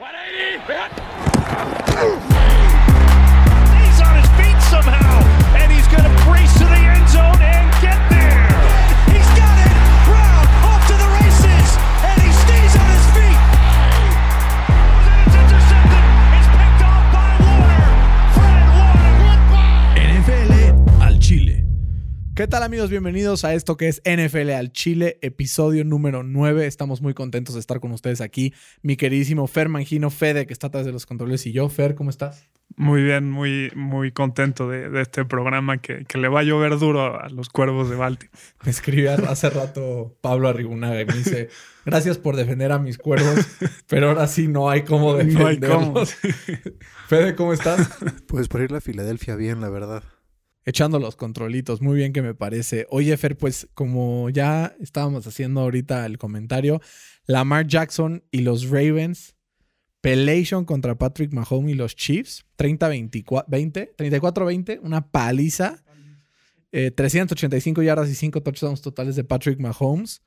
180! ¿Qué tal amigos? Bienvenidos a esto que es NFL al Chile, episodio número 9. Estamos muy contentos de estar con ustedes aquí. Mi queridísimo Fer Mangino, Fede, que está atrás de los controles, y yo. Fer, ¿cómo estás? Muy bien, muy, muy contento de, de este programa que, que le va a llover duro a los cuervos de Baltimore. Me escribió hace rato Pablo Arribunaga y me dice, gracias por defender a mis cuervos, pero ahora sí no hay cómo No hay defenderlos. cómo. Fede, ¿cómo estás? Pues por ir a Filadelfia bien, la verdad. Echando los controlitos, muy bien que me parece. Oye, Fer, pues como ya estábamos haciendo ahorita el comentario, Lamar Jackson y los Ravens, Pelation contra Patrick Mahomes y los Chiefs, 30-20, 34-20, una paliza. Eh, 385 yardas y 5 touchdowns totales de Patrick Mahomes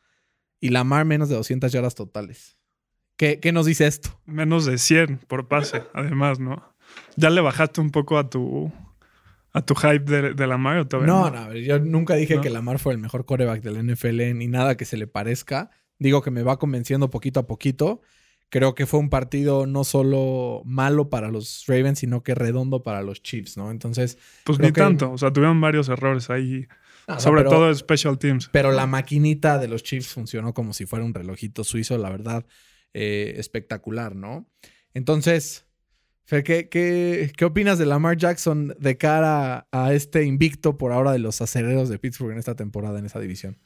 y Lamar menos de 200 yardas totales. ¿Qué, qué nos dice esto? Menos de 100 por pase, además, ¿no? ¿Ya le bajaste un poco a tu, a tu hype de, de Lamar o todavía No, no, ver, yo nunca dije No. que Lamar fue el mejor coreback del NFL ni nada que se le parezca. Digo que me va convenciendo poquito a poquito. Creo que fue un partido no solo malo para los Ravens, sino que redondo para los Chiefs, ¿no? Entonces, Pues ni que- tanto. O sea, tuvieron varios errores ahí. no, no, sobre pero- todo Special Teams. Pero la maquinita de los Chiefs funcionó como si fuera un relojito suizo, la verdad, eh, espectacular, ¿no? Entonces, ¿qué, opinas de Lamar Jackson de cara a este invicto por ahora de los acereros de Pittsburgh en esta temporada, en esa división?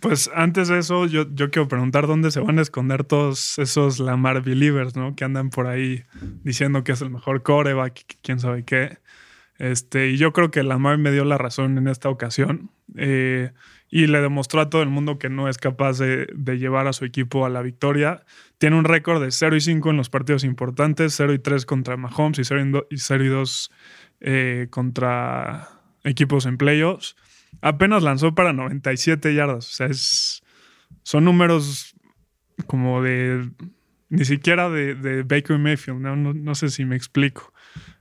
Pues antes de eso, yo, quiero preguntar dónde se van a esconder todos esos Lamar Believers, ¿no? Que andan por ahí diciendo que es el mejor coreback, quién sabe qué. Este, y yo creo que Lamar me dio la razón en esta ocasión. eh, y le demostró a todo el mundo que no es capaz de, de llevar a su equipo a la victoria. Tiene un récord de 0 y 5 en los partidos importantes, 0 y 3 contra Mahomes y 0 y, do- y 0 y 2 eh, contra equipos en playoffs apenas lanzó para 97 yardas. O sea, es, son números como de. Ni siquiera de, de Baker Mayfield, ¿no? No, no sé si me explico.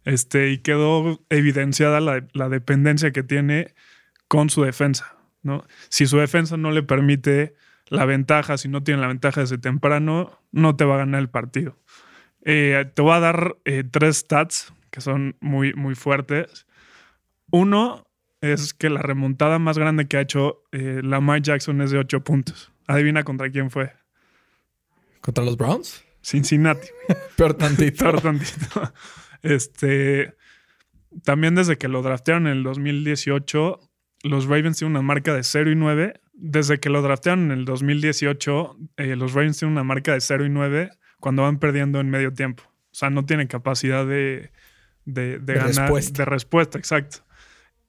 Este, y quedó evidenciada la, la dependencia que tiene con su defensa. ¿No? Si su defensa no le permite la ventaja, si no tiene la ventaja desde temprano, no te va a ganar el partido. Eh, te voy a dar eh, tres stats que son muy, muy fuertes. Uno es que la remontada más grande que ha hecho eh, Lamar Jackson es de 8 puntos. Adivina contra quién fue. ¿Contra los Browns? Cincinnati. Peor tantito. Peor tantito. Este, también desde que lo draftearon en el 2018, los Ravens tienen una marca de 0 y 9. Desde que lo draftearon en el 2018, eh, los Ravens tienen una marca de 0 y 9 cuando van perdiendo en medio tiempo. O sea, no tienen capacidad de, de, de De ganar. respuesta. De respuesta, exacto.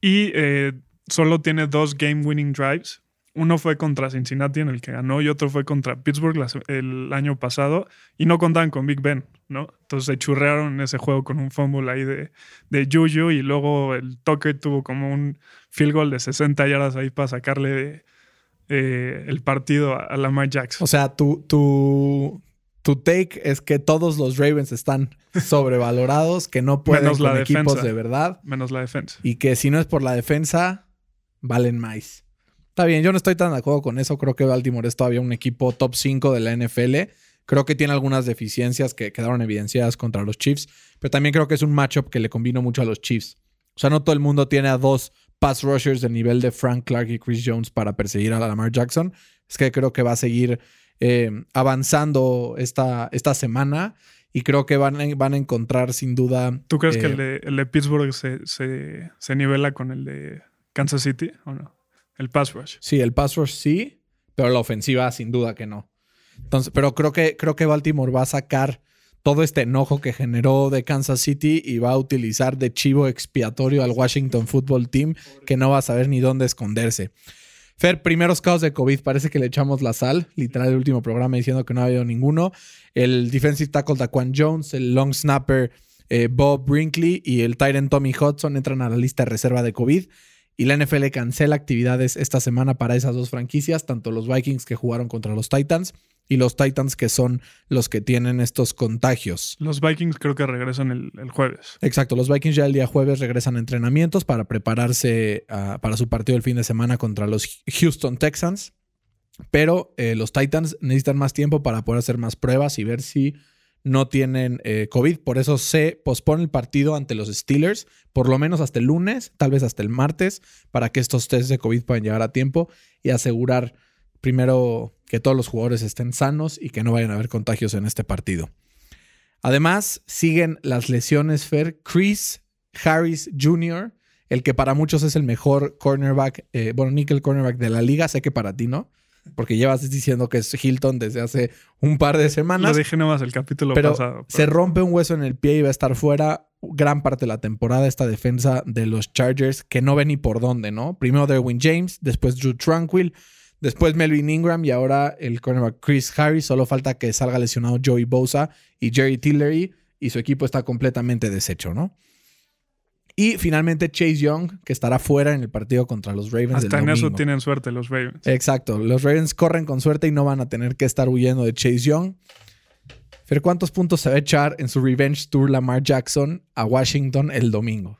Y eh, solo tiene dos game winning drives. Uno fue contra Cincinnati en el que ganó y otro fue contra Pittsburgh el año pasado y no contaban con Big Ben, ¿no? Entonces se churrearon en ese juego con un fumble ahí de, de Juju y luego el Tucker tuvo como un field goal de 60 yardas ahí para sacarle eh, el partido a, a Lamar Jackson. O sea, tu, tu, tu take es que todos los Ravens están sobrevalorados, que no pueden Menos la equipos defensa. de verdad menos la defensa. y que si no es por la defensa, valen más. Está bien, yo no estoy tan de acuerdo con eso. Creo que Baltimore es todavía un equipo top 5 de la NFL. Creo que tiene algunas deficiencias que quedaron evidenciadas contra los Chiefs, pero también creo que es un matchup que le combino mucho a los Chiefs. O sea, no todo el mundo tiene a dos pass rushers del nivel de Frank Clark y Chris Jones para perseguir a Lamar Jackson. Es que creo que va a seguir eh, avanzando esta, esta semana y creo que van a, van a encontrar sin duda. ¿Tú crees eh, que el de, el de Pittsburgh se, se, se nivela con el de Kansas City o no? El pass rush. Sí, el pass rush sí, pero la ofensiva sin duda que no. Entonces, pero creo que, creo que Baltimore va a sacar todo este enojo que generó de Kansas City y va a utilizar de chivo expiatorio al Washington Football Team que no va a saber ni dónde esconderse. Fer, primeros casos de COVID, parece que le echamos la sal, literal el último programa diciendo que no ha habido ninguno. El defensive tackle Daquan Jones, el long snapper eh, Bob Brinkley y el Tyrant Tommy Hudson entran a la lista de reserva de COVID. Y la NFL cancela actividades esta semana para esas dos franquicias, tanto los Vikings que jugaron contra los Titans y los Titans que son los que tienen estos contagios. Los Vikings creo que regresan el, el jueves. Exacto, los Vikings ya el día jueves regresan a entrenamientos para prepararse uh, para su partido el fin de semana contra los Houston Texans. Pero eh, los Titans necesitan más tiempo para poder hacer más pruebas y ver si no tienen eh, COVID. Por eso se pospone el partido ante los Steelers, por lo menos hasta el lunes, tal vez hasta el martes, para que estos tests de COVID puedan llegar a tiempo y asegurar primero que todos los jugadores estén sanos y que no vayan a haber contagios en este partido. Además, siguen las lesiones Fer. Chris Harris Jr., el que para muchos es el mejor cornerback, eh, bueno, nickel cornerback de la liga, sé que para ti no, porque llevas diciendo que es Hilton desde hace un par de semanas. Lo dije nomás el capítulo pero pasado. Pero... Se rompe un hueso en el pie y va a estar fuera gran parte de la temporada esta defensa de los Chargers que no ve ni por dónde, ¿no? Primero Derwin James, después Drew Tranquil, después Melvin Ingram y ahora el cornerback Chris Harris. Solo falta que salga lesionado Joey Bosa y Jerry Tillery y su equipo está completamente deshecho, ¿no? Y finalmente Chase Young, que estará fuera en el partido contra los Ravens. Hasta en eso tienen suerte los Ravens. Exacto. Los Ravens corren con suerte y no van a tener que estar huyendo de Chase Young. Pero ¿cuántos puntos se va a echar en su Revenge Tour Lamar Jackson a Washington el domingo?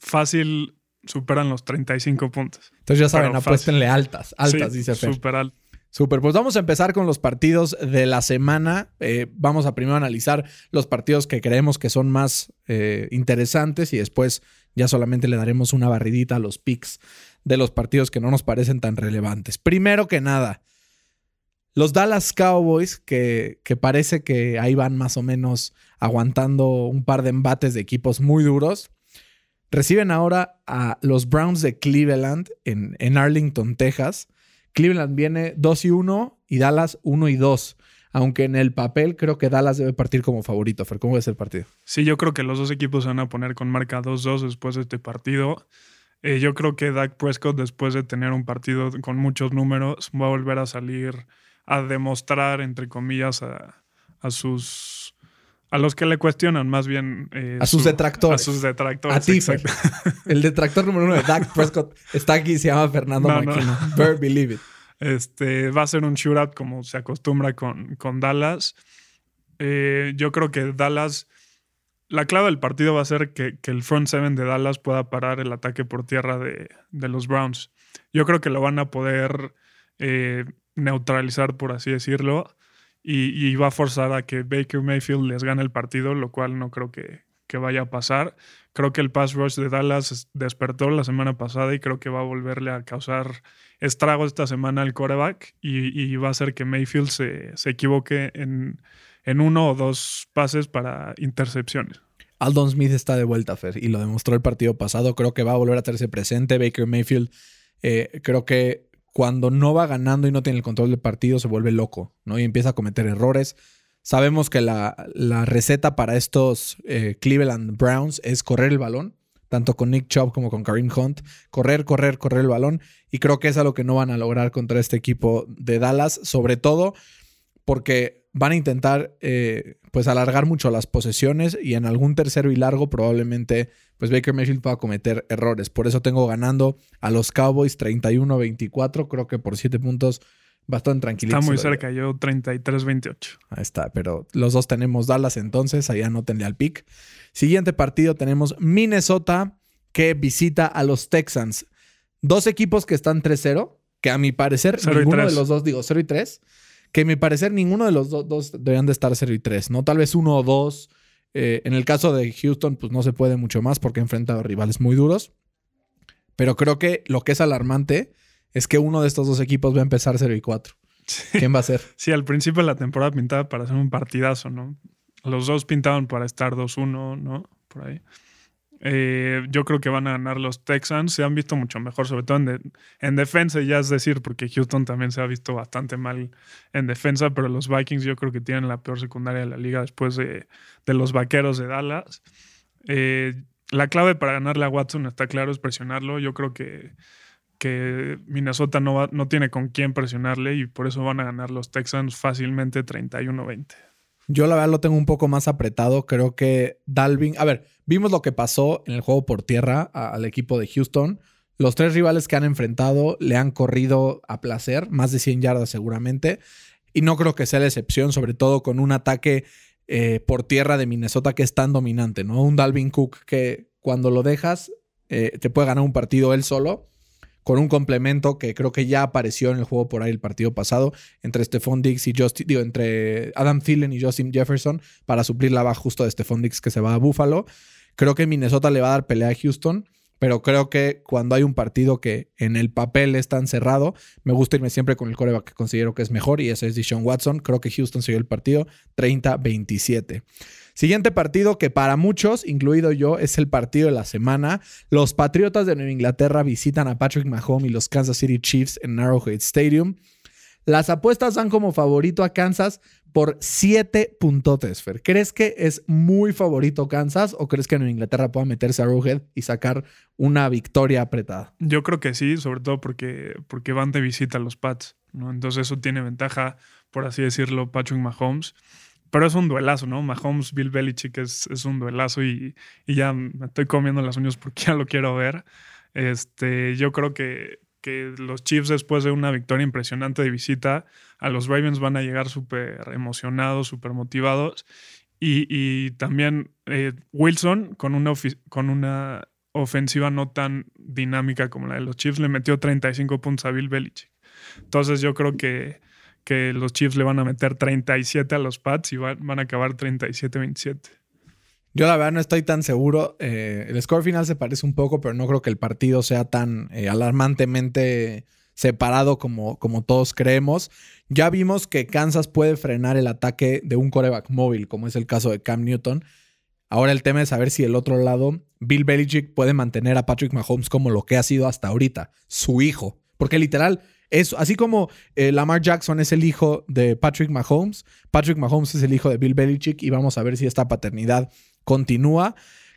Fácil superan los 35 puntos. Entonces ya saben, apuéstenle altas, altas, sí, dice Fer. Super altas. Super, pues vamos a empezar con los partidos de la semana. Eh, vamos a primero analizar los partidos que creemos que son más eh, interesantes y después ya solamente le daremos una barridita a los picks de los partidos que no nos parecen tan relevantes. Primero que nada, los Dallas Cowboys, que, que parece que ahí van más o menos aguantando un par de embates de equipos muy duros, reciben ahora a los Browns de Cleveland en, en Arlington, Texas. Cleveland viene 2 y 1 y Dallas 1 y 2. Aunque en el papel creo que Dallas debe partir como favorito. Fer, ¿cómo es el partido? Sí, yo creo que los dos equipos se van a poner con marca 2-2 después de este partido. Eh, yo creo que Dak Prescott, después de tener un partido con muchos números, va a volver a salir a demostrar, entre comillas, a sus. A los que le cuestionan, más bien. Eh, a sus su, detractores. A sus detractores. A ti. El detractor número uno de Dak Prescott está aquí, se llama Fernando No, no. Maquino. Bear believe it. Este, va a ser un shootout como se acostumbra con, con Dallas. Eh, yo creo que Dallas, la clave del partido va a ser que, que, el front seven de Dallas pueda parar el ataque por tierra de, de los Browns. Yo creo que lo van a poder eh, neutralizar, por así decirlo, y, y, va a forzar a que Baker Mayfield les gane el partido, lo cual no creo que, vaya a pasar. Creo que el pass rush de Dallas despertó la semana pasada y creo que va a volverle a causar estragos esta semana al coreback y, y, va a hacer que Mayfield se, se equivoque en, en, uno o dos pases para intercepciones. Aldon Smith está de vuelta, Fer, y lo demostró el partido pasado. Creo que va a volver a hacerse presente. Baker Mayfield, eh, creo que cuando no va ganando y no tiene el control del partido, se vuelve loco, ¿no? Y empieza a cometer errores. Sabemos que la, la receta para estos eh, Cleveland Browns es correr el balón, tanto con Nick Chubb como con Kareem Hunt. Correr, correr, correr el balón. Y creo que es algo que no van a lograr contra este equipo de Dallas, sobre todo porque van a intentar eh, pues alargar mucho las posesiones y en algún tercero y largo probablemente pues Baker Mayfield pueda cometer errores. Por eso tengo ganando a los Cowboys 31-24, creo que por 7 puntos bastante tranquilito. Está muy cerca, yo 33-28. Ahí está, pero los dos tenemos Dallas entonces, allá no tendría el pick. Siguiente partido tenemos Minnesota que visita a los Texans. Dos equipos que están 3-0, que a mi parecer ninguno de los dos, digo 0 y 3, que a mi parecer ninguno de los do dos deberían de estar 0 y 3, ¿no? Tal vez uno o dos. Eh, en el caso de Houston, pues no se puede mucho más porque enfrenta a rivales muy duros. Pero creo que lo que es alarmante es que uno de estos dos equipos va a empezar 0 y 4. Sí. ¿Quién va a ser? Sí, al principio de la temporada pintaba para hacer un partidazo, ¿no? Los dos pintaban para estar 2-1, ¿no? Por ahí. Eh, yo creo que van a ganar los Texans. Se han visto mucho mejor, sobre todo en, de, en, defensa, ya es decir, porque Houston también se ha visto bastante mal en defensa, pero los Vikings yo creo que tienen la peor secundaria de la liga después de, los Vaqueros de Dallas. Eh, la clave para ganarle a Watson, está claro, es presionarlo. Yo creo que, que Minnesota no, va, no tiene con quién presionarle y por eso van a ganar los Texans fácilmente 31-20. Yo la verdad lo tengo un poco más apretado. Creo que Dalvin. A ver, vimos lo que pasó en el juego por tierra al equipo de Houston. Los tres rivales que han enfrentado le han corrido a placer, más de 100 yardas seguramente. Y no creo que sea la excepción, sobre todo con un ataque eh, por tierra de Minnesota que es tan dominante, ¿no? Un Dalvin Cook que cuando lo dejas eh, te puede ganar un partido él solo, con un complemento que creo que ya apareció en el juego por ahí el partido pasado, entre Stephon Diggs y Justin, digo, entre Adam Thielen y Justin Jefferson, para suplir la baja justo de Stephon Diggs que se va a Buffalo. Creo que Minnesota le va a dar pelea a Houston. Pero creo que cuando hay un partido que en el papel es tan cerrado, me gusta irme siempre con el coreback que considero que es mejor y ese es Deshaun Watson. Creo que Houston siguió el partido 30-27. Siguiente partido que para muchos, incluido yo, es el partido de la semana. Los Patriotas de Nueva Inglaterra visitan a Patrick Mahomes y los Kansas City Chiefs en Arrowhead Stadium. Las apuestas dan como favorito a Kansas por 7 puntotes. ¿Crees que es muy favorito Kansas o crees que Nueva Inglaterra pueda meterse a Arrowhead y sacar una victoria apretada? Yo creo que sí, sobre todo porque, porque van de visita a los Pats, ¿no? Entonces eso tiene ventaja, por así decirlo, Patrick Mahomes. Pero es un duelazo, ¿no? Mahomes, Bill Belichick es, es un duelazo y, y, ya me estoy comiendo las uñas porque ya lo quiero ver. Este, yo creo que, que los Chiefs después de una victoria impresionante de visita a los Ravens van a llegar súper emocionados, súper motivados. Y, también eh, Wilson con una, con una ofensiva no tan dinámica como la de los Chiefs le metió 35 puntos a Bill Belichick. Entonces yo creo que, que los Chiefs le van a meter 37 a los Pats y van, a acabar 37-27. Yo la verdad no estoy tan seguro. Eh, el score final se parece un poco, pero no creo que el partido sea tan eh, alarmantemente separado como, como todos creemos. Ya vimos que Kansas puede frenar el ataque de un coreback móvil, como es el caso de Cam Newton. Ahora el tema es saber si el otro lado, Bill Belichick puede mantener a Patrick Mahomes como lo que ha sido hasta ahorita, su hijo. Porque literal, es, así como eh, Lamar Jackson es el hijo de Patrick Mahomes, Patrick Mahomes es el hijo de Bill Belichick y vamos a ver si esta paternidad continúa.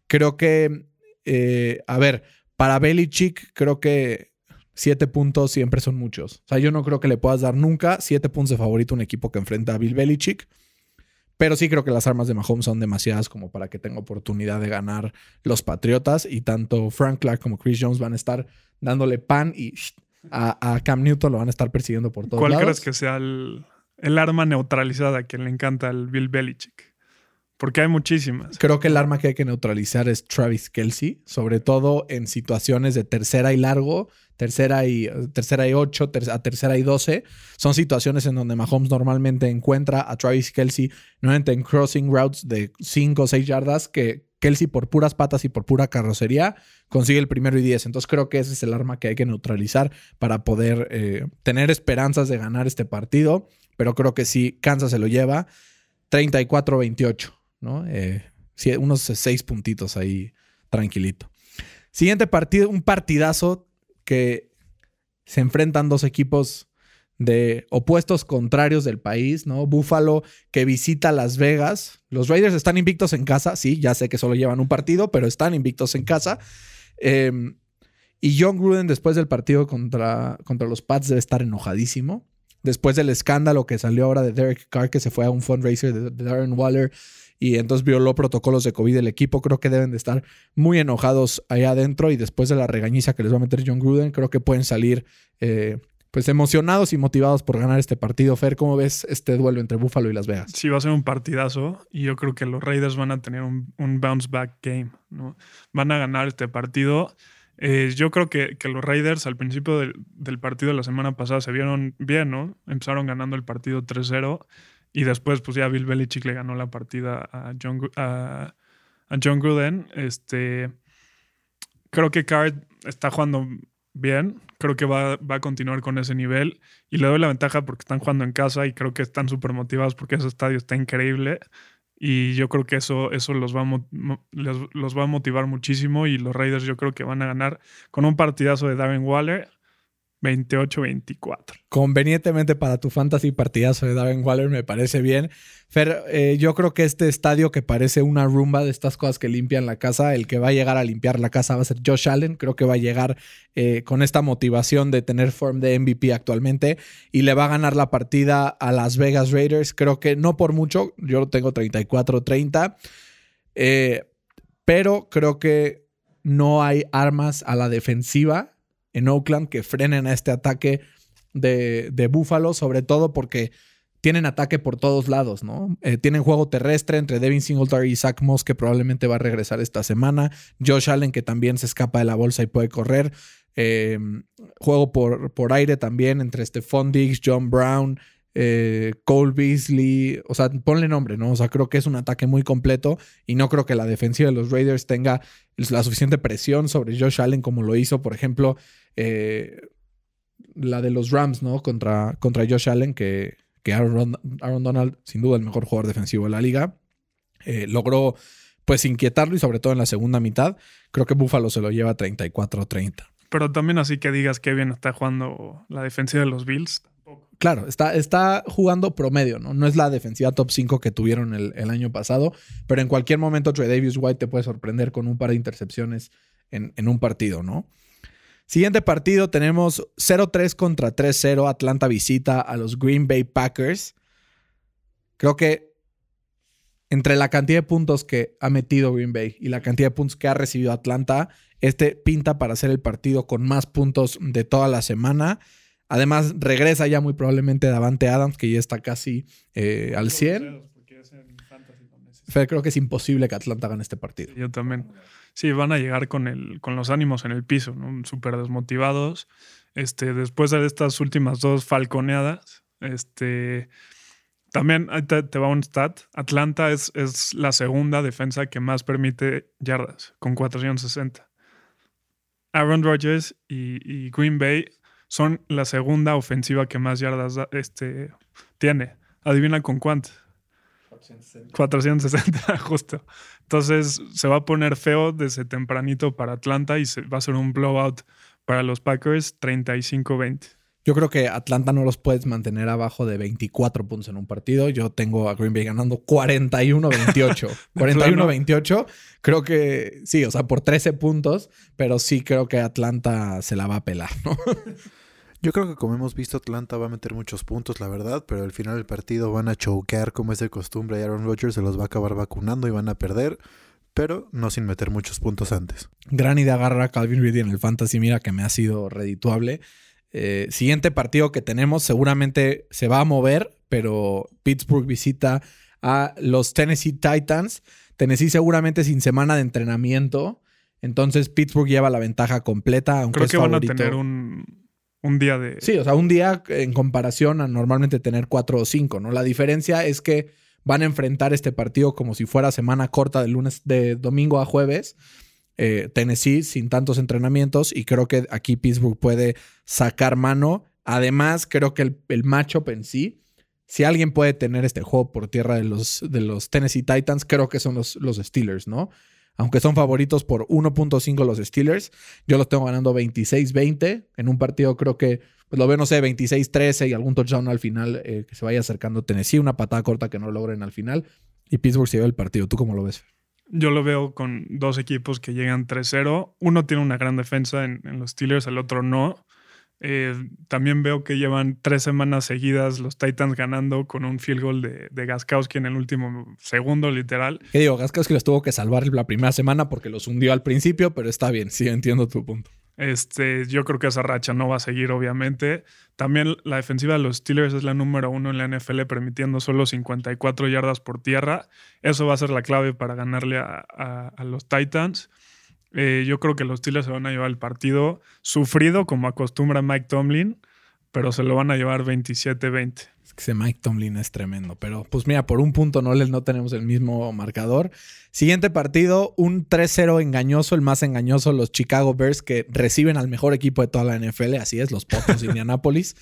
Creo que, eh, a ver, para Belichick, creo que siete puntos siempre son muchos. O sea, yo no creo que le puedas dar nunca siete puntos de favorito a un equipo que enfrenta a Bill Belichick. Pero sí creo que las armas de Mahomes son demasiadas como para que tenga oportunidad de ganar los Patriotas. Y tanto Frank Clark como Chris Jones van a estar dándole pan y a, Cam Newton lo van a estar persiguiendo por todos ¿Cuál crees que sea el, el arma neutralizada que le encanta al Bill Belichick? Porque hay muchísimas. Creo que el arma que hay que neutralizar es Travis Kelsey, sobre todo en situaciones de tercera y largo, tercera y, tercera y ocho, a tercera y doce. Son situaciones en donde Mahomes normalmente encuentra a Travis Kelsey, nuevamente en crossing routes de cinco o seis yardas, que Kelsey por puras patas y por pura carrocería consigue el primero y diez. Entonces creo que ese es el arma que hay que neutralizar para poder eh, tener esperanzas de ganar este partido. Pero creo que si Kansas se lo lleva, 34-28. ¿no? Eh, unos seis puntitos ahí, tranquilito. Siguiente partido, un partidazo que se enfrentan dos equipos de opuestos contrarios del país, ¿no? Buffalo que visita Las Vegas. Los Raiders están invictos en casa, sí, ya sé que solo llevan un partido, pero están invictos en casa. Em, y John Gruden después del partido contra, contra los Pats debe estar enojadísimo. Después del escándalo que salió ahora de Derek Carr, que se fue a un fundraiser de, Darren Waller y entonces violó protocolos de COVID del equipo. Creo que deben de estar muy enojados allá adentro y después de la regañiza que les va a meter John Gruden, creo que pueden salir eh, pues emocionados y motivados por ganar este partido. Fer, ¿cómo ves este duelo entre Buffalo y Las Vegas? Sí, va a ser un partidazo y yo creo que los Raiders van a tener un, bounce back game. ¿no? Van a ganar este partido. Eh, yo creo que, que, los Raiders al principio del, partido la semana pasada se vieron bien, ¿no? Empezaron ganando el partido 3-0 y después, pues ya Bill Belichick le ganó la partida a John, a, John Gruden. Este, creo que Card está jugando bien. Creo que va, va, a continuar con ese nivel. Y le doy la ventaja porque están jugando en casa y creo que están súper motivados porque ese estadio está increíble. Y yo creo que eso, eso los, va a, los va a motivar muchísimo. Y los Raiders yo creo que van a ganar con un partidazo de Darren Waller 28-24. Convenientemente para tu fantasy partidazo de Darren Waller me parece bien. Fer, eh, yo creo que este estadio que parece una rumba de estas cosas que limpian la casa, el que va a llegar a limpiar la casa va a ser Josh Allen. Creo que va a llegar eh, con esta motivación de tener form de MVP actualmente y le va a ganar la partida a Las Vegas Raiders. Creo que no por mucho, yo lo tengo 34-30, eh, pero creo que no hay armas a la defensiva en Oakland que frenen a este ataque de, de Buffalo, sobre todo porque tienen ataque por todos lados, ¿no? Eh, tienen juego terrestre entre Devin Singletary y Zach Moss, que probablemente va a regresar esta semana. Josh Allen, que también se escapa de la bolsa y puede correr. Eh, juego por, por aire también entre Stephon Diggs, John Brown, eh, Cole Beasley. O sea, ponle nombre, ¿no? O sea, creo que es un ataque muy completo y no creo que la defensiva de los Raiders tenga la suficiente presión sobre Josh Allen como lo hizo, por ejemplo, la de los Rams, ¿no? Contra, contra Josh Allen, que que Aaron, Donald, sin duda el mejor jugador defensivo de la liga, eh, logró pues inquietarlo y sobre todo en la segunda mitad. Creo que Buffalo se lo lleva 34-30. Pero también así que digas que bien está jugando la defensiva de los Bills. Claro, está, está jugando promedio, ¿no? No es la defensiva top 5 que tuvieron el, año pasado, pero en cualquier momento Trey Davis White te puede sorprender con un par de intercepciones en, en un partido, ¿no? Siguiente partido tenemos 0-3 contra 3-0. Atlanta visita a los Green Bay Packers. Creo que entre la cantidad de puntos que ha metido Green Bay y la cantidad de puntos que ha recibido Atlanta, este pinta para ser el partido con más puntos de toda la semana. Además, regresa ya muy probablemente Davante Adams, que ya está casi eh, al 100. Fer, creo que es imposible que Atlanta gane este partido. Yo también. Sí, van a llegar con, el, con los ánimos en el piso, ¿no? súper desmotivados. Este, después de estas últimas dos falconeadas, este, también te, te, va un stat. Atlanta es, es, la segunda defensa que más permite yardas, con 460. Aaron Rodgers y, y Green Bay son la segunda ofensiva que más yardas este, tiene. Adivina con cuántas. 460. justo. Entonces se va a poner feo desde tempranito para Atlanta y se, va a ser un blowout para los Packers 35-20. Yo creo que Atlanta no los puedes mantener abajo de 24 puntos en un partido. Yo tengo a Green Bay ganando 41-28. 41-28. Creo que sí, o sea, por 13 puntos, pero sí creo que Atlanta se la va a pelar, ¿no? Yo creo que como hemos visto, Atlanta va a meter muchos puntos, la verdad, pero al final del partido van a choquear como es de costumbre y Aaron Rodgers se los va a acabar vacunando y van a perder, pero no sin meter muchos puntos antes. Gran idea agarrar a Calvin Ridley en el fantasy, mira que me ha sido redituable. Eh, siguiente partido que tenemos seguramente se va a mover, pero Pittsburgh visita a los Tennessee Titans. Tennessee seguramente sin semana de entrenamiento. Entonces Pittsburgh lleva la ventaja completa. Aunque Creo que van a tener un, un día de. Sí, o sea, un día en comparación a normalmente tener cuatro o cinco, ¿no? La diferencia es que van a enfrentar este partido como si fuera semana corta de lunes, de domingo a jueves. Eh, Tennessee sin tantos entrenamientos y creo que aquí Pittsburgh puede sacar mano. Además, creo que el, el matchup en sí, si alguien puede tener este juego por tierra de los, de los Tennessee Titans, creo que son los, los Steelers, ¿no? aunque son favoritos por 1.5 los Steelers, yo los tengo ganando 26-20. En un partido creo que pues lo veo, no sé, 26-13 y algún touchdown al final eh, que se vaya acercando Tennessee, una patada corta que no logren al final. Y Pittsburgh se lleva el partido. ¿Tú cómo lo ves? Yo lo veo con dos equipos que llegan 3-0. Uno tiene una gran defensa en, en los Steelers, el otro no. Eh, también veo que llevan tres semanas seguidas los Titans ganando con un field goal de, de Gaskowski en el último segundo, literal. ¿Qué digo? Gaskowski los tuvo que salvar la primera semana porque los hundió al principio, pero está bien, sí, entiendo tu punto. Este, yo creo que esa racha no va a seguir, obviamente. También la defensiva de los Steelers es la número uno en la NFL, permitiendo solo 54 yardas por tierra. Eso va a ser la clave para ganarle a, los Titans. Eh, yo creo que los Steelers se van a llevar el partido sufrido, como acostumbra Mike Tomlin, pero se lo van a llevar 27-20. Es que ese Mike Tomlin es tremendo. Pero pues mira, por un punto no, no tenemos el mismo marcador. Siguiente partido, un 3-0 engañoso, el más engañoso, los Chicago Bears que reciben al mejor equipo de toda la NFL, así es, los Potos de Indianapolis.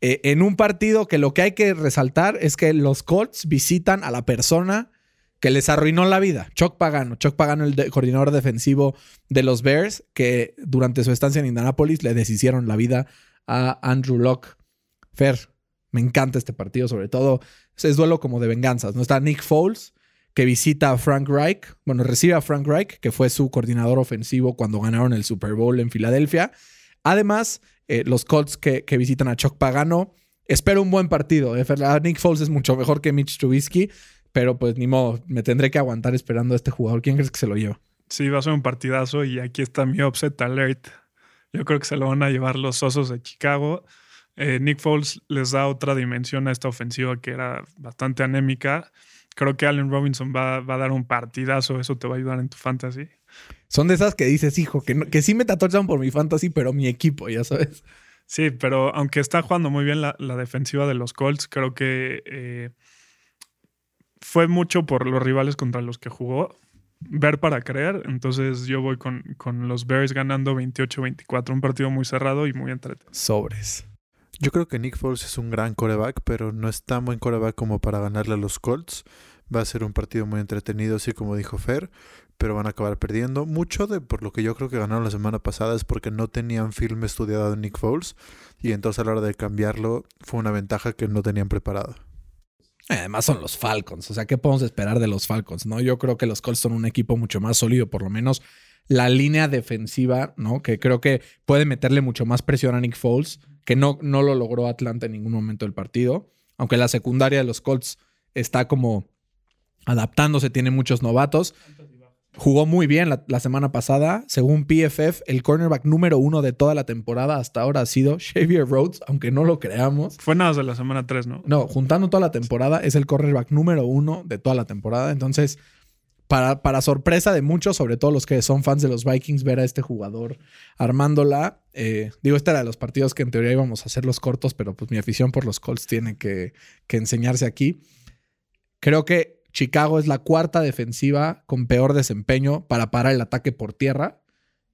Eh, en un partido que lo que hay que resaltar es que los Colts visitan a la persona que les arruinó la vida. Chuck Pagano. Chuck Pagano, el coordinador defensivo de los Bears, que durante su estancia en Indianapolis le deshicieron la vida a Andrew Locke. Fer, me encanta este partido, sobre todo es duelo como de venganzas. ¿no? Está Nick Foles, que visita a Frank Reich, bueno, recibe a Frank Reich, que fue su coordinador ofensivo cuando ganaron el Super Bowl en Filadelfia. Además, eh, los Colts que, visitan a Chuck Pagano. Espero un buen partido. ¿eh? Nick Foles es mucho mejor que Mitch Trubisky. Pero pues ni modo, me tendré que aguantar esperando a este jugador. ¿Quién crees que se lo lleva? Sí, va a ser un partidazo y aquí está mi upset alert. Yo creo que se lo van a llevar los Osos de Chicago. Eh, Nick Foles les da otra dimensión a esta ofensiva que era bastante anémica. Creo que Allen Robinson va, va a dar un partidazo. Eso te va a ayudar en tu fantasy. Son de esas que dices, hijo, que, no- que sí me touchdown por mi fantasy, pero mi equipo, ya sabes. Sí, pero aunque está jugando muy bien la, la defensiva de los Colts, creo que eh, fue mucho por los rivales contra los que jugó. Ver para creer. Entonces yo voy con, con los Bears ganando 28-24. Un partido muy cerrado y muy entretenido. Sobres. Yo creo que Nick Foles es un gran coreback, pero no es tan buen coreback como para ganarle a los Colts. Va a ser un partido muy entretenido, así como dijo Fer, pero van a acabar perdiendo. Mucho de por lo que yo creo que ganaron la semana pasada es porque no tenían film estudiado de Nick Foles y entonces a la hora de cambiarlo fue una ventaja que no tenían preparado. Además son los Falcons. O sea, ¿qué podemos esperar de los Falcons? No, yo creo que los Colts son un equipo mucho más sólido, por lo menos la línea defensiva, ¿no? Que creo que puede meterle mucho más presión a Nick Foles, que no, no lo logró Atlanta en ningún momento del partido. Aunque la secundaria de los Colts está como adaptándose, tiene muchos novatos. Jugó muy bien la, la semana pasada. Según PFF, el cornerback número uno de toda la temporada hasta ahora ha sido Xavier Rhodes, aunque no lo creamos. Fue nada de la semana 3, ¿no? No, juntando toda la temporada, es el cornerback número uno de toda la temporada. Entonces, para, para sorpresa de muchos, sobre todo los que son fans de los Vikings, ver a este jugador armándola. eh, digo, este era de los partidos que en teoría íbamos a hacer los cortos, pero pues mi afición por los Colts tiene que, que enseñarse aquí. Creo que Chicago es la cuarta defensiva con peor desempeño para parar el ataque por tierra.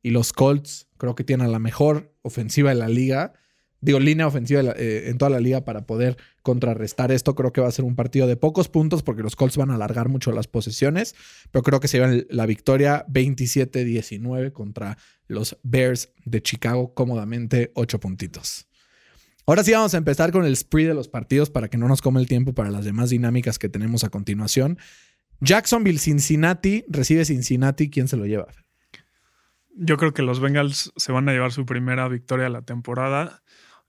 Y los Colts creo que tienen la mejor ofensiva de la liga. Digo, línea ofensiva eh, en toda la liga para poder contrarrestar esto. Creo que va a ser un partido de pocos puntos porque los Colts van a alargar mucho las posesiones. Pero creo que se llevan la victoria 27-19 contra los Bears de Chicago cómodamente 8 puntitos. Ahora sí vamos a empezar con el spree de los partidos para que no nos come el tiempo para las demás dinámicas que tenemos a continuación. Jacksonville, Cincinnati, recibe Cincinnati, ¿quién se lo lleva? Yo creo que los Bengals se van a llevar su primera victoria de la temporada.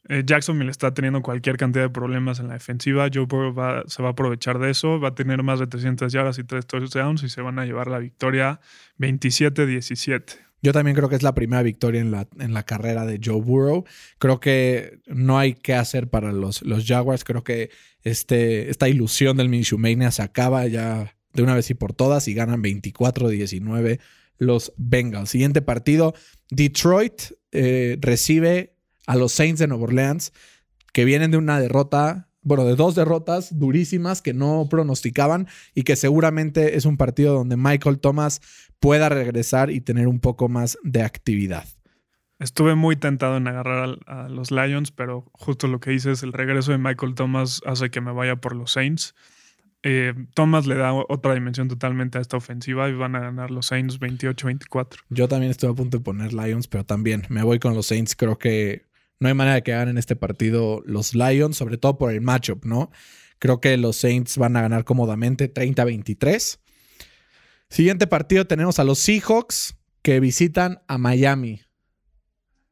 Eh, Jacksonville está teniendo cualquier cantidad de problemas en la defensiva. Joe Burrow va- se va a aprovechar de eso. Va a tener más de 300 yardas y 3 touchdowns y se van a llevar la victoria 27-17. Yo también creo que es la primera victoria en la, en la carrera de Joe Burrow. Creo que no hay que hacer para los, los Jaguars. Creo que este, esta ilusión del Minshew Mania se acaba ya de una vez y por todas y ganan 24-19 los Bengals. Siguiente partido, Detroit eh, recibe a los Saints de Nueva Orleans que vienen de una derrota, bueno, de dos derrotas durísimas que no pronosticaban y que seguramente es un partido donde Michael Thomas pueda regresar y tener un poco más de actividad. Estuve muy tentado en agarrar a, los Lions, pero justo lo que dices, el regreso de Michael Thomas hace que me vaya por los Saints. Eh, Thomas le da otra dimensión totalmente a esta ofensiva y van a ganar los Saints 28-24. Yo también estoy a punto de poner Lions, pero también me voy con los Saints. Creo que no hay manera de que ganen este partido los Lions, sobre todo por el matchup, ¿no? Creo que los Saints van a ganar cómodamente 30-23. Siguiente partido tenemos a los Seahawks que visitan a Miami.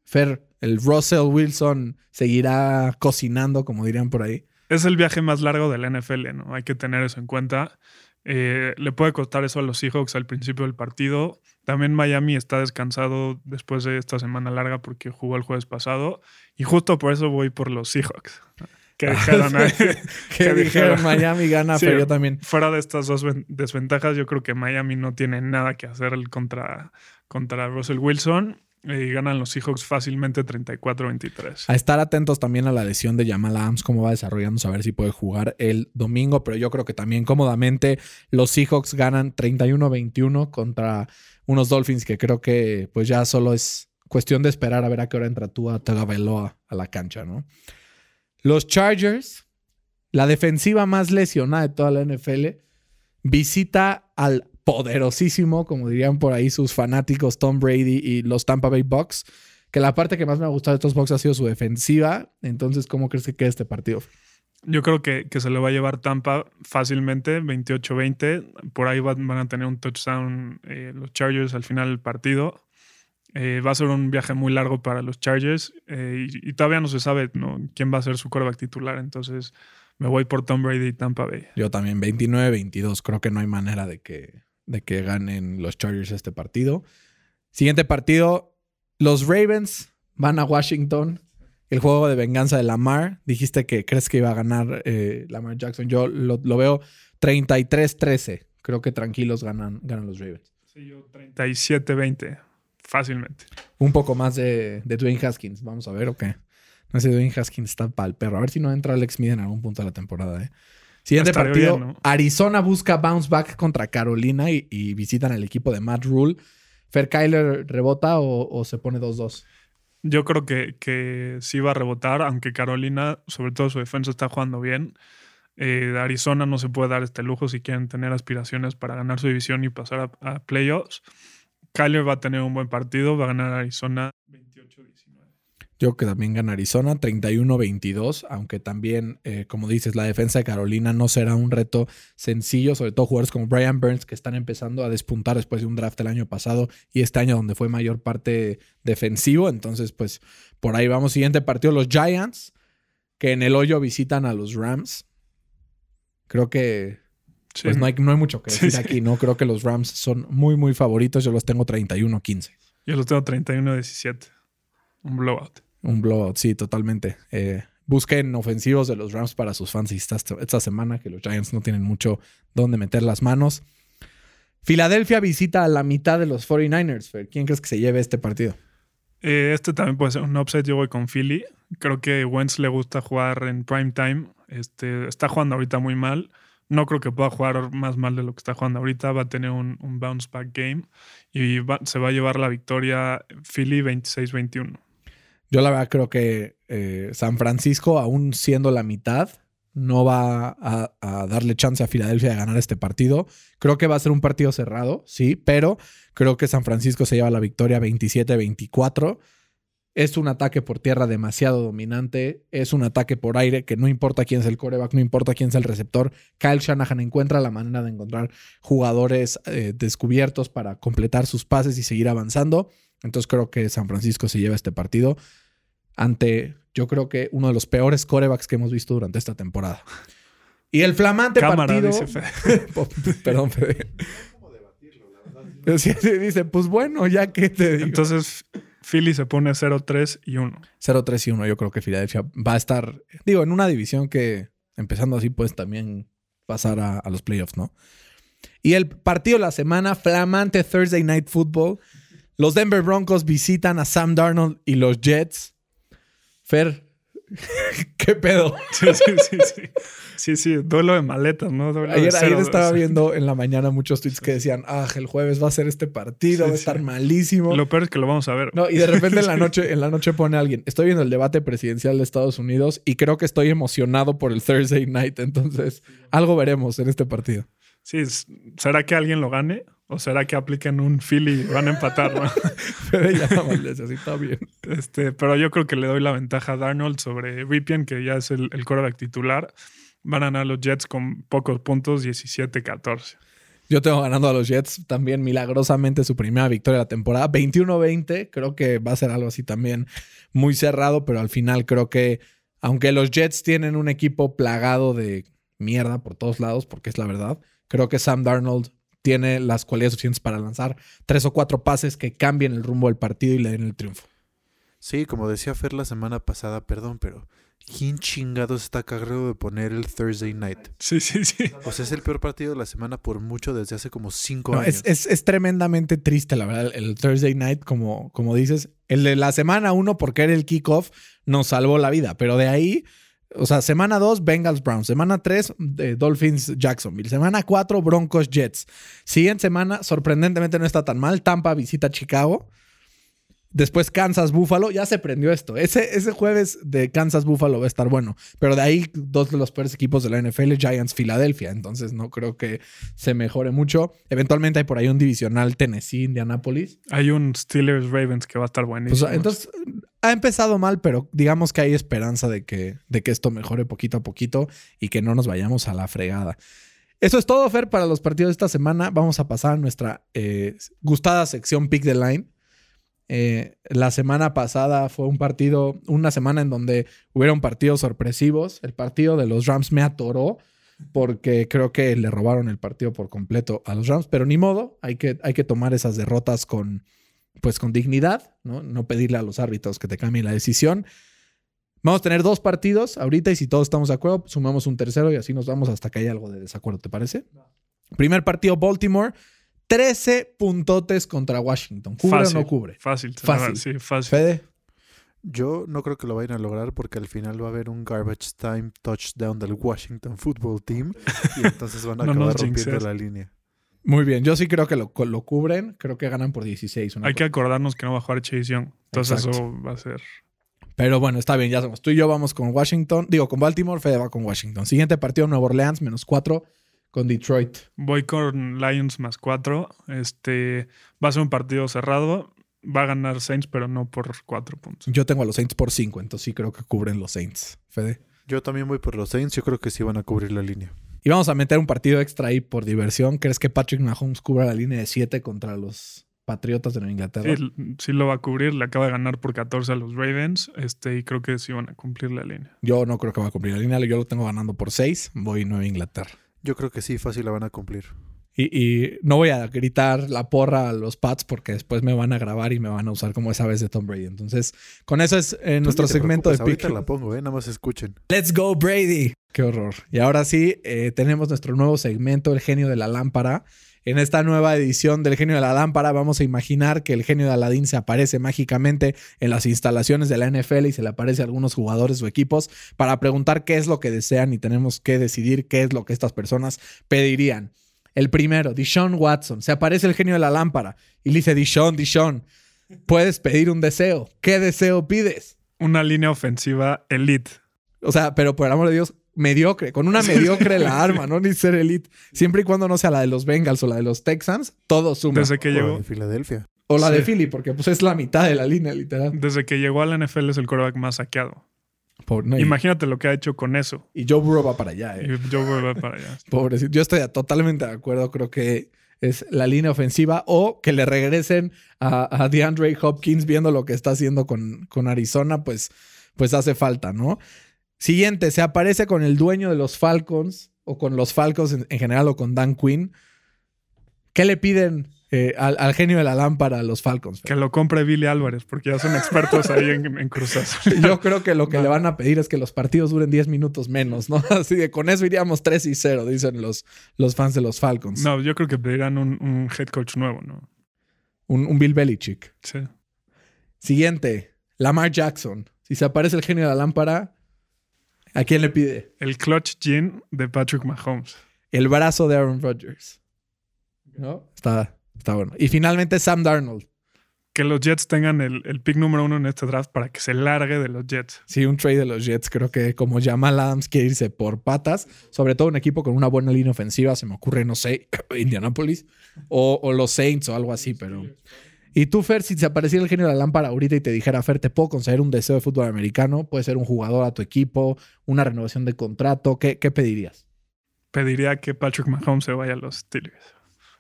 Fer, el Russell Wilson seguirá cocinando, como dirían por ahí. Es el viaje más largo de la NFL, ¿no? Hay que tener eso en cuenta. Eh, le puede costar eso a los Seahawks al principio del partido. También Miami está descansado después de esta semana larga porque jugó el jueves pasado. Y justo por eso voy por los Seahawks. Que dijeron, que ¿Qué dijeron? Miami gana, Sí. pero yo también. fuera de estas dos ven- desventajas, yo creo que Miami no tiene nada que hacer contra, contra Russell Wilson. eh, Y ganan los Seahawks fácilmente 34-23. A estar atentos también a la lesión de Jamal Adams, cómo va desarrollándose, a ver si puede jugar el domingo. Pero yo creo que también cómodamente los Seahawks ganan 31-21 contra unos Dolphins que creo que pues ya solo es cuestión de esperar a ver a qué hora entra tú a Tagovailoa a la cancha, ¿no? Los Chargers, la defensiva más lesionada de toda la NFL, visita al poderosísimo, como dirían por ahí sus fanáticos Tom Brady y los Tampa Bay Bucks. Que la parte que más me ha gustado de estos Bucks ha sido su defensiva. Entonces, ¿cómo crees que queda este partido? Yo creo que, que se lo va a llevar Tampa fácilmente, 28-20. Por ahí van, van a tener un touchdown eh, los Chargers al final del partido. Eh, va a ser un viaje muy largo para los Chargers eh, y, y todavía no se sabe ¿no? quién va a ser su quarterback titular. Entonces me voy por Tom Brady y Tampa Bay. Yo también, 29-22. Creo que no hay manera de que, de que ganen los Chargers este partido. Siguiente partido, los Ravens van a Washington. El juego de venganza de Lamar. Dijiste que crees que iba a ganar eh, Lamar Jackson. Yo lo, lo veo 33-13. Creo que tranquilos ganan, ganan los Ravens. Sí, yo 37-20. Fácilmente. Un poco más de, de Dwayne Haskins. Vamos a ver o qué. No sé, Dwayne Haskins está para el perro. A ver si no entra Alex Smith en algún punto de la temporada. ¿eh? Siguiente Estaría partido. bien, ¿no? Arizona busca bounce back contra Carolina y, y visitan al equipo de Matt Rule. ¿Fer Kyler rebota o, o se pone 2-2? Yo creo que, que sí va a rebotar, aunque Carolina, sobre todo su defensa, está jugando bien. Eh, Arizona no se puede dar este lujo si quieren tener aspiraciones para ganar su división y pasar a, playoffs. Kyler va a tener un buen partido, va a ganar Arizona 28-19. Yo creo que también gana Arizona 31-22, aunque también, eh, como dices, la defensa de Carolina no será un reto sencillo, sobre todo jugadores como Brian Burns que están empezando a despuntar después de un draft el año pasado y este año donde fue mayor parte defensivo. Entonces, pues por ahí vamos. Siguiente partido, los Giants, que en el hoyo visitan a los Rams. Creo que Sí, pues no hay, no hay mucho que Sí, decir sí. aquí, ¿no? Creo que los Rams son muy, muy favoritos. Yo los tengo 31-15. Yo los tengo 31-17. Un blowout. Un blowout, sí, totalmente. Eh, busquen ofensivos de los Rams para sus fans esta, esta semana, que los Giants no tienen mucho donde meter las manos. Filadelfia visita a la mitad de los 49ers. Fer. ¿Quién crees que se lleve este partido? Eh, este también puede ser un upset. Yo voy con Philly. Creo que Wentz le gusta jugar en prime time. Este, está jugando ahorita muy mal. No creo que pueda jugar más mal de lo que está jugando ahorita. Va a tener un, un bounce back game y se va a llevar la victoria Philly 26-21. Yo la verdad creo que eh, San Francisco, aún siendo la mitad, no va a, darle chance a Filadelfia de ganar este partido. Creo que va a ser un partido cerrado, sí, pero creo que San Francisco se lleva la victoria 27-24. Es un ataque por tierra demasiado dominante. Es un ataque por aire que no importa quién es el coreback, no importa quién es el receptor. Kyle Shanahan encuentra la manera de encontrar jugadores eh, descubiertos para completar sus pases y seguir avanzando. Entonces creo que San Francisco se lleva este partido ante, yo creo que uno de los peores corebacks que hemos visto durante esta temporada. Y el flamante Cámara, partido. dice Fede. Perdón, Fede. Sí, sí, dice, pues bueno, ya que te digo. Entonces Philly se pone 0-3 y 1. 0-3 y 1, yo creo que Filadelfia va a estar, digo, en una división que empezando así, pues también pasar a, a los playoffs, ¿no? Y el partido de la semana, flamante Thursday Night Football. Los Denver Broncos visitan a Sam Darnold y los Jets. Fer, ¿qué pedo? Sí, sí, sí, sí. Sí, sí, duelo de maletas, ¿no? Duelo Ayer, ayer estaba viendo en la mañana muchos tweets que decían, ah, el jueves va a ser este partido, va a estar malísimo. Lo peor es que lo vamos a ver. No, y de repente en la noche, en la noche pone alguien, estoy viendo el debate presidencial de Estados Unidos y creo que estoy emocionado por el Thursday night. Entonces, algo veremos en este partido. Sí, ¿será que alguien lo gane? ¿O será que apliquen un Philly y van a empatar? no? Fede ya nada más le dice, "Sí, está bien. Este, pero yo creo que le doy la ventaja a Darnold sobre Ripien, que ya es el, el quarterback titular. Van a ganar los Jets con pocos puntos, 17-14. Yo tengo ganando a los Jets también milagrosamente su primera victoria de la temporada. 21-20, creo que va a ser algo así también muy cerrado, pero al final creo que aunque los Jets tienen un equipo plagado de mierda por todos lados, porque es la verdad, creo que Sam Darnold tiene las cualidades suficientes para lanzar tres o cuatro pases que cambien el rumbo del partido y le den el triunfo. Sí, como decía Fer la semana pasada, perdón, pero ¿quién chingados está cagado de poner el Thursday night? Sí, sí, sí. O sea, es el peor partido de la semana por mucho desde hace como cinco No, años. es, es- es tremendamente triste, la verdad, el Thursday night, como, como dices. El de la semana uno, porque era el kickoff, nos salvó la vida. Pero de ahí, o sea, semana dos, Bengals Browns. Semana tres, eh, Dolphins Jacksonville. Semana cuatro, Broncos Jets. Siguiente semana, sorprendentemente no está tan mal. Tampa visita Chicago. Después Kansas Buffalo. Ya se prendió esto. Ese, ese jueves de Kansas Buffalo va a estar bueno. Pero de ahí, dos de los peores equipos de la NFL, Giants Filadelfia. Entonces no creo que se mejore mucho. Eventualmente hay por ahí un divisional Tennessee, Indianapolis. Hay un Steelers Ravens que va a estar Pues, buenísimo. entonces ha empezado mal, pero digamos que hay esperanza de que, de que esto mejore poquito a poquito y que no nos vayamos a la fregada. Eso es todo, Fer, para los partidos de esta semana. Vamos a pasar a nuestra eh, gustada sección Pick the Line. Eh, la semana pasada fue un partido, una semana en donde hubieron partidos sorpresivos. El partido de los Rams me atoró porque creo que le robaron el partido por completo a los Rams, pero ni modo, hay que, hay que tomar esas derrotas con, pues con dignidad, ¿no? No pedirle a los árbitros que te cambien la decisión. Vamos a tener dos partidos ahorita y si todos estamos de acuerdo, sumamos un tercero y así nos vamos hasta que haya algo de desacuerdo, ¿te parece? Primer partido, Baltimore. 13 puntotes contra Washington. ¿Cubre Fácil. o no cubre? Fácil. Fácil. Sí, fácil. Fede. Yo no creo que lo vayan a lograr porque al final va a haber un garbage time touchdown del Washington Football Team y entonces van a No acabar rompiendo jinxes. la línea. Muy bien. Yo sí creo que lo, lo cubren. Creo que ganan por 16. una Hay que acordarnos que no va a jugar Chase Young. Entonces Exacto. eso va a ser. Pero bueno, está bien. Ya somos. Tú y yo vamos con Washington. Digo, con Baltimore. Fede va con Washington. Siguiente partido, Nueva Orleans, menos 4 con Detroit. Voy con Lions más 4. Este va a ser un partido cerrado. Va a ganar Saints, pero no por 4 puntos. Yo tengo a los Saints por 5. Entonces sí creo que cubren los Saints. Fede. Yo también voy por los Saints, yo creo que sí van a cubrir la línea. Y vamos a meter un partido extra ahí por diversión. ¿Crees que Patrick Mahomes cubra la línea de 7 contra los Patriotas de Nueva Inglaterra? Sí, sí lo va a cubrir. Le acaba de ganar por 14 a los Ravens. Este, y creo que sí van a cumplir la línea. Yo no creo que va a cumplir la línea. Yo lo tengo ganando por 6. Voy Nueva Inglaterra. Yo creo que sí, fácil la van a cumplir. Y, y no voy a gritar la porra a los Pats porque después me van a grabar y me van a usar como esa vez de Tom Brady. Entonces, con eso es eh, nuestro segmento de. Ahorita la pongo, eh, nada más escuchen. Let's go, Brady. Qué horror. Y ahora sí, eh, tenemos nuestro nuevo segmento, El genio de la lámpara. En esta nueva edición del genio de la lámpara, vamos a imaginar que el genio de Aladín se aparece mágicamente en las instalaciones de la NFL y se le aparece a algunos jugadores o equipos para preguntar qué es lo que desean y tenemos que decidir qué es lo que estas personas pedirían. El primero, Dishon Watson. Se aparece el genio de la lámpara y le dice: Dishon, Dishon, puedes pedir un deseo. ¿Qué deseo pides? Una línea ofensiva elite. O sea, pero por el amor de Dios, mediocre. Con una mediocre la arma, no ni ser elite. Siempre y cuando no sea la de los Bengals o la de los Texans, todo suma. Desde que O llegó, en Filadelfia. O la de. Philly, porque pues es la mitad de la línea, literal. desde que llegó a la NFL es el quarterback más saqueado. Pobre- no, y, Imagínate lo que ha hecho con eso. y Joe Burrow va para allá, eh. Y yo voy para allá. Pobrecito. Yo estoy totalmente de acuerdo. Creo que es la línea ofensiva o que le regresen a, a DeAndre Hopkins viendo lo que está haciendo con, con Arizona, pues, pues hace falta, ¿no? Siguiente, se aparece con el dueño de los Falcons o con los Falcons en, en general o con Dan Quinn. ¿Qué le piden eh, al, al genio de la lámpara a los Falcons? Que lo compre Billy Álvarez, porque ya son expertos ahí en, en cruzas. Yo creo que lo que le van a pedir es que los partidos duren 10 minutos menos, ¿no? Así que con eso iríamos 3 y 0, dicen los, los fans de los Falcons. No, yo creo que pedirán un, un head coach nuevo, ¿no? Un, un Bill Belichick. Sí. Siguiente, Lamar Jackson. Si se aparece el genio de la lámpara, ¿a quién le pide? El clutch gene de Patrick Mahomes. El brazo de Aaron Rodgers. ¿No? Está, está bueno. Y finalmente Sam Darnold. Que los Jets tengan el, el pick número uno en este draft para que se largue de los Jets. Sí, un trade de los Jets. Creo que como Jamal Adams quiere irse por patas, sobre todo un equipo con una buena línea ofensiva, se me ocurre, no sé, Indianapolis o, o los Saints o algo así, pero. Y tú, Fer, si se apareciera el genio de la lámpara ahorita y te dijera, Fer, te puedo conceder un deseo de fútbol americano, puede ser un jugador a tu equipo, una renovación de contrato, ¿qué, qué pedirías? Pediría que Patrick Mahomes se vaya a los Steelers.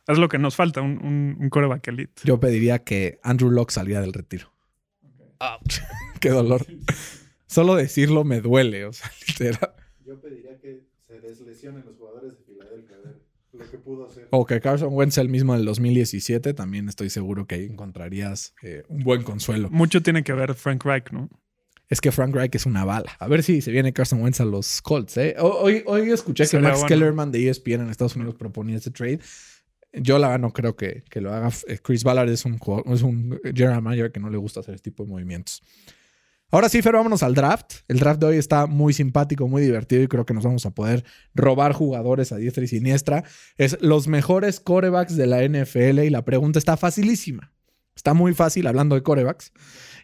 Es lo que nos falta, un, un, un quarterback elite. Yo pediría que Andrew Locke saliera del retiro. Qué dolor. Solo decirlo me duele, o sea, literal. Yo pediría que se deslesionen los jugadores de Filadelfia, lo que pudo hacer. O que Carson Wentz sea el mismo del 2017, también estoy seguro que ahí encontrarías eh, un buen consuelo. Mucho tiene que ver Frank Reich, ¿no? Es que Frank Reich es una bala. A ver si se viene Carson Wentz a los Colts. ¿eh? Ho- Hoy, hoy escuché que Sería Max bueno. Kellerman de ESPN en Estados Unidos proponía ese trade. Yo la no creo que, que lo haga. Eh, Chris Ballard es un, es un general manager que no le gusta hacer este tipo de movimientos. Ahora sí, Fer, vámonos al draft. El draft de hoy está muy simpático, muy divertido y creo que nos vamos a poder robar jugadores a diestra y siniestra. Es los mejores corebacks de la NFL y la pregunta está facilísima. Está muy fácil hablando de corebacks.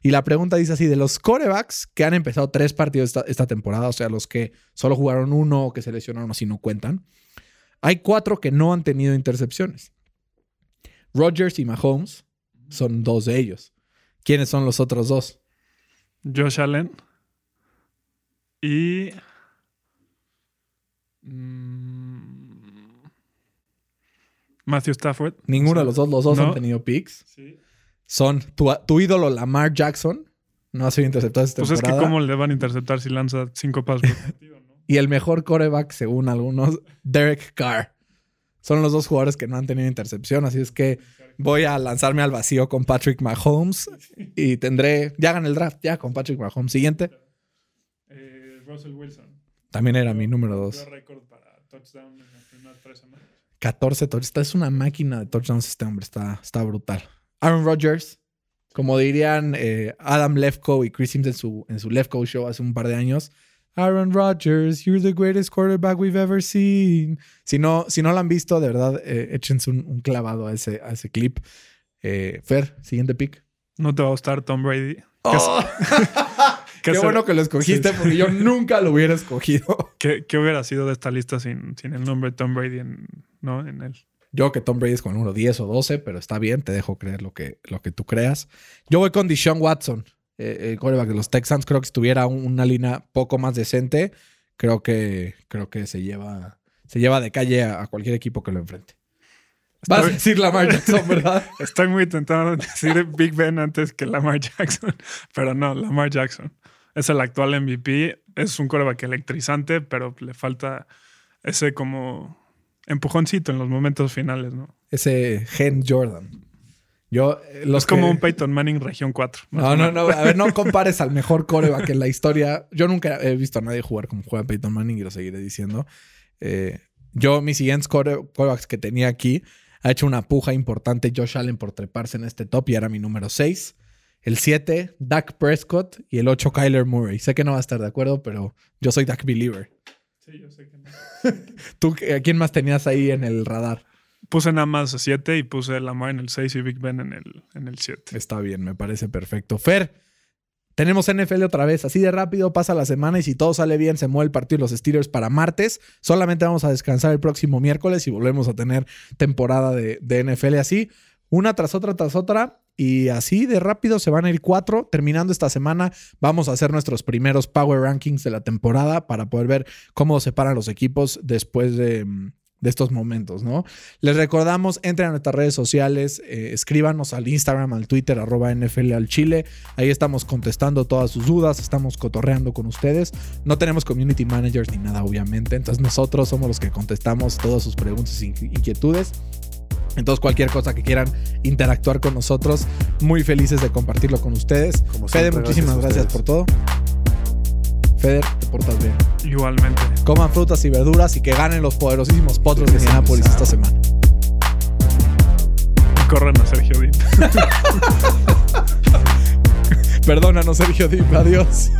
Y la pregunta dice así, de los corebacks que han empezado tres partidos esta, esta temporada, o sea, los que solo jugaron uno o que se lesionaron así no cuentan, hay cuatro que no han tenido intercepciones. Rodgers y Mahomes son dos de ellos. ¿Quiénes son los otros dos? Josh Allen y. mm, Matthew Stafford. Ninguno de los dos, los dos No. han tenido picks. Sí. Son tu, tu ídolo Lamar Jackson, no ha sido interceptado esta Pues es que, temporada. ¿cómo le van a interceptar si lanza cinco pasos? Y el mejor coreback, según algunos, Derek Carr. Son los dos jugadores que no han tenido intercepción, así es que voy a lanzarme al vacío con Patrick Mahomes y tendré, ya hagan el draft, ya con Patrick Mahomes. Siguiente, Eh, Russell Wilson. también era mi número dos. Récord para touchdown en las primeras tres semanas. 14 touchdowns. Es una máquina de touchdowns este hombre. Está, está brutal. Aaron Rodgers. Como dirían eh, Adam Lefko y Chris Sims en su, en su Lefko show hace un par de años. Aaron Rodgers, you're the greatest quarterback we've ever seen. Si no, si no lo han visto, de verdad, eh, échense un, un clavado a ese, a ese clip. Eh, Fer, siguiente pick. No te va a gustar Tom Brady. Oh. Qué bueno que lo escogiste Sí, porque yo nunca lo hubiera escogido. ¿Qué, qué hubiera sido de esta lista sin, sin el nombre Tom Brady en, ¿no? en él? Yo que Tom Brady es con el número 10 o 12, pero está bien, te dejo creer lo que, lo que tú creas. Yo voy con Deshaun Watson, eh, el quarterback de los Texans. Creo que si tuviera un- una línea poco más decente, creo que, creo que se lleva, se lleva de calle a, a cualquier equipo que lo enfrente. Vas a decir Lamar Jackson, ¿verdad? Estoy muy tentado de decir Big Ben antes que Lamar Jackson, pero no, Lamar Jackson. Es el actual MVP, es un coreback electrizante, pero le falta ese como empujoncito en los momentos finales, ¿no? Ese Gen Jordan. Yo, eh, los es como que- un Peyton Manning región 4. más No, no, no. A ver, no compares al mejor coreback en la historia. Yo nunca he visto a nadie jugar como juega Peyton Manning y lo seguiré diciendo. Eh, yo, mis siguientes core- corebacks que tenía aquí, ha hecho una puja importante Josh Allen por treparse en este top y era mi número 6. El 7, Dak Prescott y el 8, Kyler Murray. Sé que no va a estar de acuerdo, pero yo soy Dak Believer. Sí, yo sé que no. ¿Tú a quién más tenías ahí en el radar? Puse nada más 7 y puse Lamar en el 6 y Big Ben en el, en el 7. Está bien, me parece perfecto. Fer, tenemos NFL otra vez. Así de rápido pasa la semana y si todo sale bien, se mueve el partido de los Steelers para martes. Solamente vamos a descansar el próximo miércoles y volvemos a tener temporada de, de NFL así. Una tras otra, tras otra. Y así de rápido se van a ir cuatro. Terminando esta semana, vamos a hacer nuestros primeros Power Rankings de la temporada para poder ver cómo se paran los equipos después de, de estos momentos, ¿no? Les recordamos, entren a nuestras redes sociales, eh, escríbanos al Instagram, al Twitter, arroba NFL al Chile. Ahí estamos contestando todas sus dudas, estamos cotorreando con ustedes. No tenemos community managers ni nada, obviamente. Entonces nosotros somos los que contestamos todas sus preguntas e inquietudes. Entonces, cualquier cosa que quieran interactuar con nosotros, muy felices de compartirlo con ustedes. Como Fede, siempre, muchísimas gracias, gracias por todo. Feder, te portas bien. Igualmente. Coman frutas y verduras y que ganen los poderosísimos potros de Sí, Indianapolis esta semana. Corran a Sergio Dip. Perdónanos, Sergio Dip. Adiós.